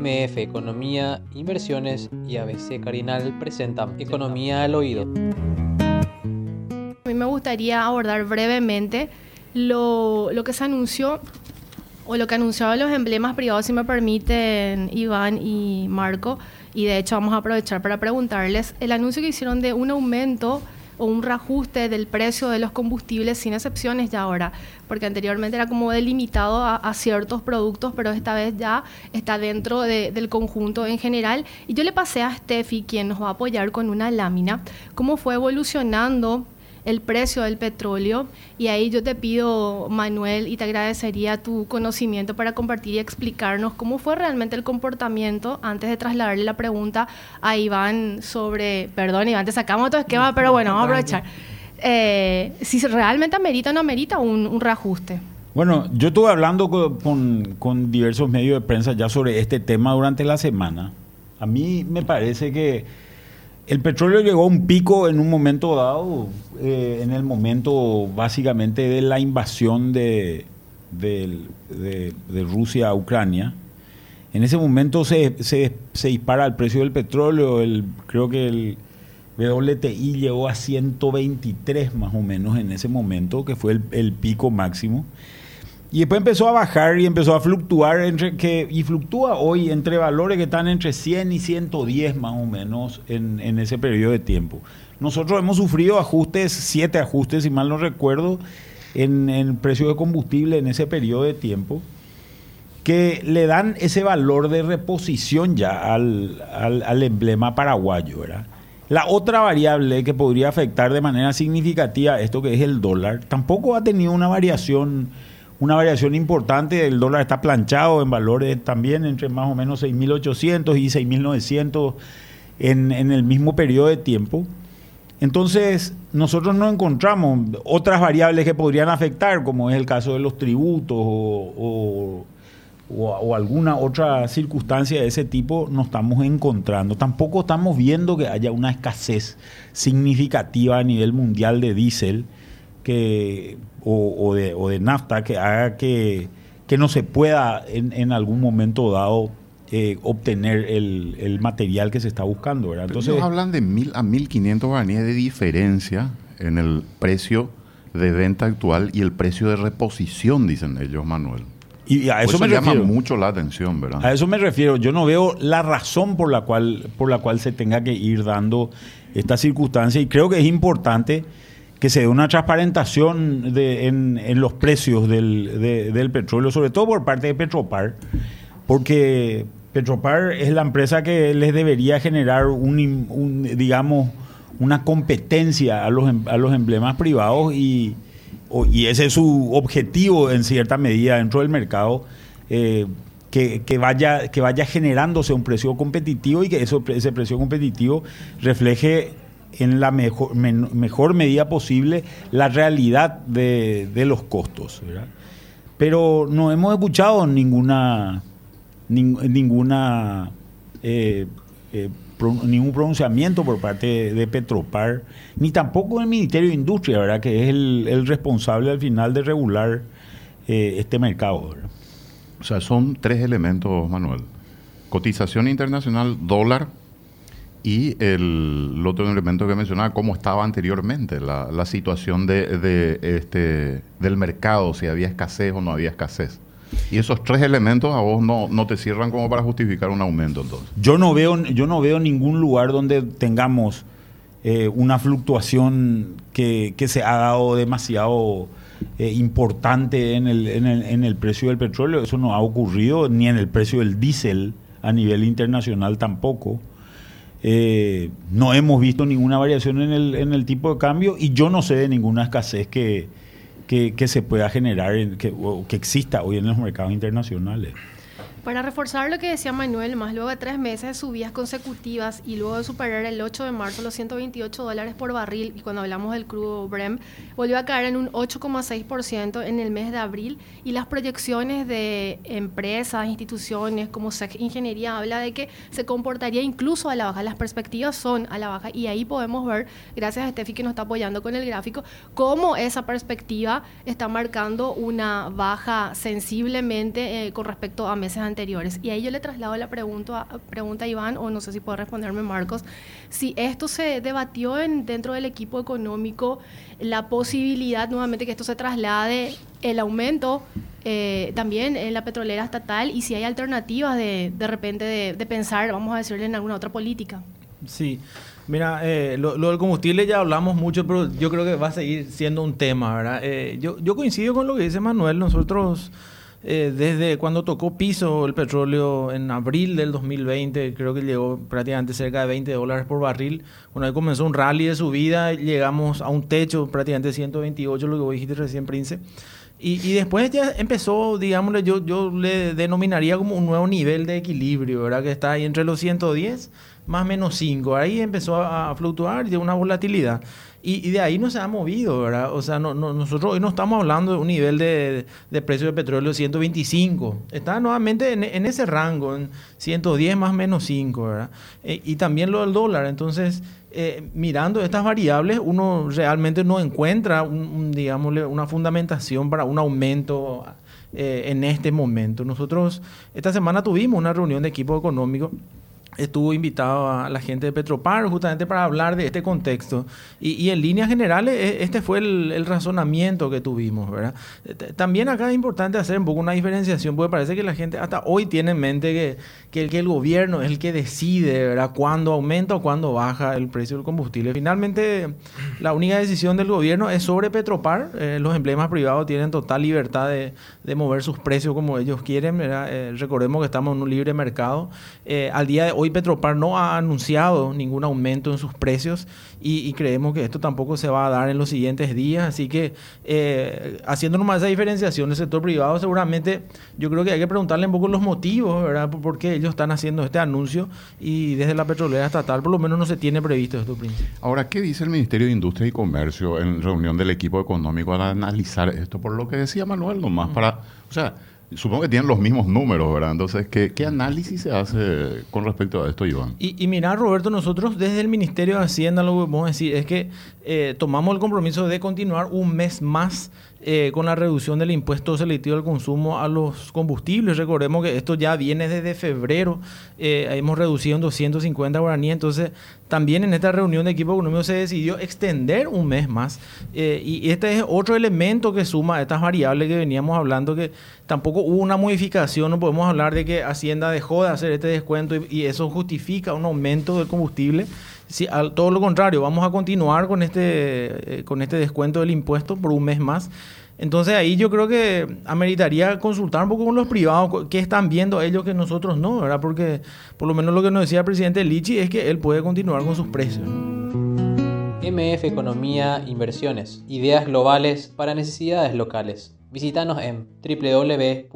MF Economía, Inversiones y ABC Carinal presentan Economía al Oído. A mí me gustaría abordar brevemente lo, lo que se anunció o lo que anunciaron los emblemas privados, si me permiten, Iván y Marco. Y de hecho vamos a aprovechar para preguntarles el anuncio que hicieron de un aumento o un reajuste del precio de los combustibles sin excepciones ya ahora, porque anteriormente era como delimitado a, ciertos productos, pero esta vez ya está dentro del conjunto en general. Y yo le pasé a Steffi, quien nos va a apoyar con una lámina, cómo fue evolucionando el precio del petróleo. Y ahí yo te pido, Manuel, y te agradecería tu conocimiento para compartir y explicarnos cómo fue realmente el comportamiento antes de trasladarle la pregunta a Iván sobre, perdón, Iván, te sacamos otro esquema, pero bueno, vamos a aprovechar. Eh, si realmente amerita o no amerita un, un reajuste. Bueno, yo estuve hablando con, con diversos medios de prensa ya sobre este tema durante la semana. A mí me parece que el petróleo llegó a un pico en un momento dado, eh, en el momento básicamente de la invasión de, Rusia a Ucrania. En ese momento se, dispara el precio del petróleo, el, creo que el WTI llegó a 123 más o menos en ese momento, que fue el pico máximo. Y después empezó a bajar y empezó a fluctuar entre que y fluctúa hoy entre valores que están entre 100 y 110 más o menos en, ese periodo de tiempo. Nosotros hemos sufrido ajustes, siete ajustes, si mal no recuerdo, en, el precio de combustible en ese periodo de tiempo, que le dan ese valor de reposición ya al, al emblema paraguayo. ¿verdad? La otra variable que podría afectar de manera significativa esto que es el dólar, tampoco ha tenido una variación una variación importante. El dólar está planchado en valores también entre más o menos 6.800 y 6.900 en, en el mismo periodo de tiempo. Entonces, nosotros no encontramos otras variables que podrían afectar, como es el caso de los tributos o, o, alguna otra circunstancia de ese tipo, no estamos encontrando. Tampoco estamos viendo que haya una escasez significativa a nivel mundial de diésel que o, de, o, de, nafta que haga que, que no se pueda en, en algún momento dado eh, obtener el, el, material que se está buscando. ¿verdad? Entonces, Ellos hablan de mil a 1.500 guaraníes de diferencia en el precio de venta actual y el precio de reposición, dicen ellos, Manuel. Y a eso, me llama mucho la atención, ¿verdad? A eso me refiero. Yo no veo la razón por la cual, por la cual se tenga que ir dando esta circunstancia y creo que es importante que se dé una transparentación en, los precios del, petróleo, sobre todo por parte de Petropar, porque Petropar es la empresa que les debería generar un, digamos, una competencia a los, a los emblemas privados y, ese es su objetivo en cierta medida dentro del mercado. Eh, que, que, vaya, que vaya generándose un precio competitivo y que eso, ese precio competitivo refleje en la mejor, mejor medida posible la realidad de, los costos. Pero no hemos escuchado ninguna, ninguna eh, eh, ningún pronunciamiento por parte de Petropar, ni tampoco del Ministerio de Industria, ¿verdad? que es el, responsable al final de regular eh, este mercado. O sea, son tres elementos, Manuel. Cotización internacional, dólar, y el, otro elemento que mencionaba, cómo estaba anteriormente la, la situación de, de, este, del mercado, si había escasez o no había escasez. Y esos tres elementos a vos no, no te cierran como para justificar un aumento entonces. Yo no veo, yo no veo ningún lugar donde tengamos eh, una fluctuación que, que, se ha dado demasiado eh, importante en el, en, el, en el precio del petróleo. Eso no ha ocurrido ni en el precio del diésel a nivel internacional tampoco. Eh, no hemos visto ninguna variación en el, en el tipo de cambio y yo no sé de ninguna escasez que, que, se pueda generar, que, o que exista hoy en los mercados internacionales. Para reforzar lo que decía Manuel, más luego de tres meses de subidas consecutivas y luego de superar el 8 de marzo los 128 dólares por barril, y cuando hablamos del crudo Brem, volvió a caer en un 8,6% en el mes de abril, y las proyecciones de empresas, instituciones como SEC Ingeniería habla de que se comportaría incluso a la baja. Las perspectivas son a la baja, y ahí podemos ver, gracias a Steffi que nos está apoyando con el gráfico, cómo esa perspectiva está marcando una baja sensiblemente eh, con respecto a meses anteriores anteriores. Y ahí yo le traslado la pregunta, pregunta a Iván, o no sé si puede responderme Marcos, si esto se debatió en, dentro del equipo económico, la posibilidad nuevamente que esto se traslade, el aumento eh, también en la petrolera estatal y si hay alternativas de, de repente de, de pensar, vamos a decirle, en alguna otra política. Sí, mira, eh, lo, lo, del combustible ya hablamos mucho, pero yo creo que va a seguir siendo un tema, ¿verdad? Eh, yo, yo coincido con lo que dice Manuel, nosotros eh, desde cuando tocó piso el petróleo en abril del 2020, creo que llegó prácticamente cerca de 20 dólares por barril, bueno, ahí comenzó un rally de subida, llegamos a un techo prácticamente 128, lo que vos dijiste recién, Prince. Y, y, después ya empezó, digamos, yo, yo le denominaría como un nuevo nivel de equilibrio, ¿verdad? Que está ahí entre los 110 más menos 5. Ahí empezó a, a fluctuar y de una volatilidad. Y, de ahí no se ha movido, ¿verdad? O sea, no, no, nosotros hoy no estamos hablando de un nivel de, precio de petróleo de 125. Está nuevamente en, en, ese rango, en 110 más menos 5, ¿verdad? Eh, y también lo del dólar. Entonces, eh, mirando estas variables, uno realmente no encuentra, un, un, digamos, una fundamentación para un aumento eh, en este momento. Nosotros esta semana tuvimos una reunión de equipo económico estuvo invitado a la gente de Petropar justamente para hablar de este contexto. Y, y en líneas generales, e, este fue el, el, razonamiento que tuvimos, ¿verdad? También acá es importante hacer un poco una diferenciación, porque parece que la gente hasta hoy tiene en mente que, que, el, que el gobierno es el que decide, ¿verdad?, cuándo aumenta o cuándo baja el precio del combustible. Finalmente, la única decisión del gobierno es sobre Petropar. Eh, los emblemas privados tienen total libertad de, de, mover sus precios como ellos quieren, ¿verdad? Eh, recordemos que estamos en un libre mercado. Eh, al día de Petropar no ha anunciado ningún aumento en sus precios y, y, creemos que esto tampoco se va a dar en los siguientes días. Así que, eh, haciendo nomás esa diferenciación del sector privado, seguramente yo creo que hay que preguntarle un poco los motivos, ¿verdad? Por, por qué ellos están haciendo este anuncio y desde la petrolera estatal por lo menos no se tiene previsto esto, Príncipe. Ahora, ¿qué dice el Ministerio de Industria y Comercio en reunión del equipo económico al analizar esto? Por lo que decía Manuel, nomás para, o sea, Supongo que tienen los mismos números, ¿verdad? Entonces, ¿qué, qué análisis se hace con respecto a esto, Iván? Y, y mira, Roberto, nosotros desde el Ministerio de Hacienda lo que podemos decir es que eh, tomamos el compromiso de continuar un mes más eh, con la reducción del impuesto selectivo al consumo a los combustibles. Recordemos que esto ya viene desde febrero, eh, hemos reducido en 250 guaraníes, entonces también en esta reunión de equipo económico se decidió extender un mes más. Eh, y este es otro elemento que suma estas variables que veníamos hablando, que tampoco hubo una modificación, no podemos hablar de que Hacienda dejó de hacer este descuento y eso justifica un aumento del combustible. Sí, al, todo lo contrario, vamos a continuar con este, eh, con este descuento del impuesto por un mes más. Entonces ahí yo creo que ameritaría consultar un poco con los privados, qué están viendo ellos que nosotros no, ¿verdad? Porque por lo menos lo que nos decía el presidente Lichi es que él puede continuar con sus precios. MF Economía Inversiones, ideas globales para necesidades locales. Visítanos en www.mf.com.py.